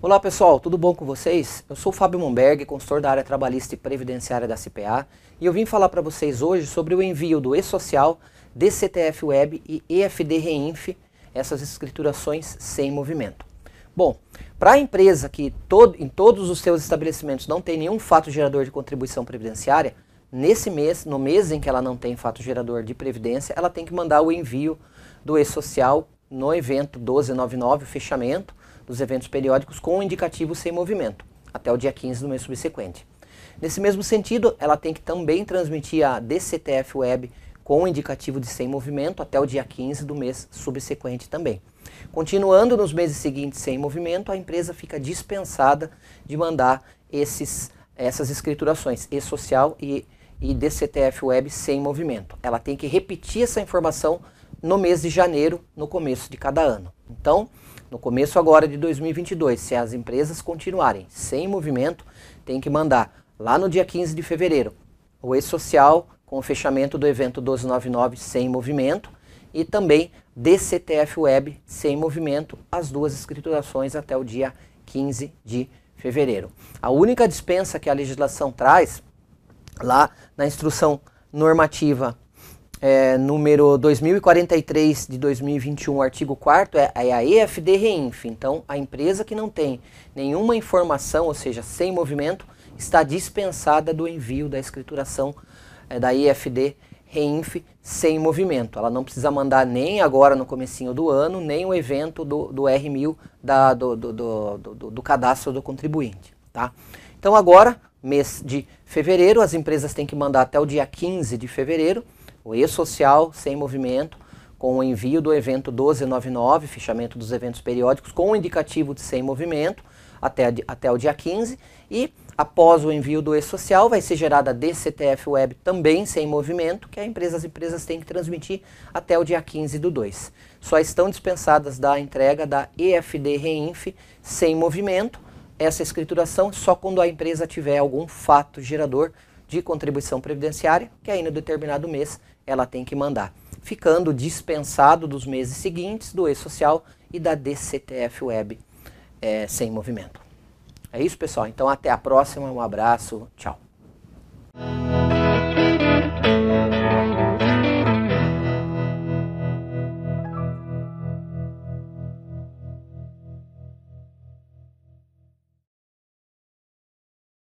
Olá pessoal, tudo bom com vocês? Eu sou Fábio Momberg, consultor da área trabalhista e previdenciária da CPA, e eu vim falar para vocês hoje sobre o envio do E-Social, DCTF Web e EFD Reinf, essas escriturações sem movimento. Bom, para a empresa que todo, em todos os seus estabelecimentos não tem nenhum fato gerador de contribuição previdenciária, nesse mês, no mês em que ela não tem fato gerador de previdência, ela tem que mandar o envio do E-Social no evento 1299, o fechamento, dos eventos periódicos com o indicativo sem movimento, até o dia 15 do mês subsequente. Nesse mesmo sentido, ela tem que também transmitir a DCTF Web com o indicativo de sem movimento até o dia 15 do mês subsequente também. Continuando nos meses seguintes sem movimento, a empresa fica dispensada de mandar esses, essas escriturações e-social e, e DCTF Web sem movimento. Ela tem que repetir essa informação no mês de janeiro, no começo de cada ano. Então, no começo agora de 2022, se as empresas continuarem sem movimento, tem que mandar lá no dia 15 de fevereiro o e-social com o fechamento do evento 1299 sem movimento e também DCTF Web sem movimento, as duas escriturações até o dia 15 de fevereiro. A única dispensa que a legislação traz lá na instrução normativa é, número 2043 de 2021, artigo 4 é, é a EFD Reinf. Então, a empresa que não tem nenhuma informação, ou seja, sem movimento, está dispensada do envio da escrituração é, da EFD Reinf sem movimento. Ela não precisa mandar nem agora no comecinho do ano, nem o evento do, do R1000 da, do, do, do, do, do cadastro do contribuinte. Tá? Então agora, mês de fevereiro, as empresas têm que mandar até o dia 15 de fevereiro o e-social sem movimento, com o envio do evento 1299, fechamento dos eventos periódicos, com o indicativo de sem movimento, até, até o dia 15, e após o envio do e-social vai ser gerada a DCTF Web também sem movimento, que a empresa, as empresas têm que transmitir até o dia 15 do 2. Só estão dispensadas da entrega da EFD Reinf sem movimento, essa escrituração só quando a empresa tiver algum fato gerador de contribuição previdenciária, que aí no determinado mês ela tem que mandar, ficando dispensado dos meses seguintes do E-Social e da DCTF Web é, sem movimento. É isso, pessoal. Então, até a próxima. Um abraço. Tchau.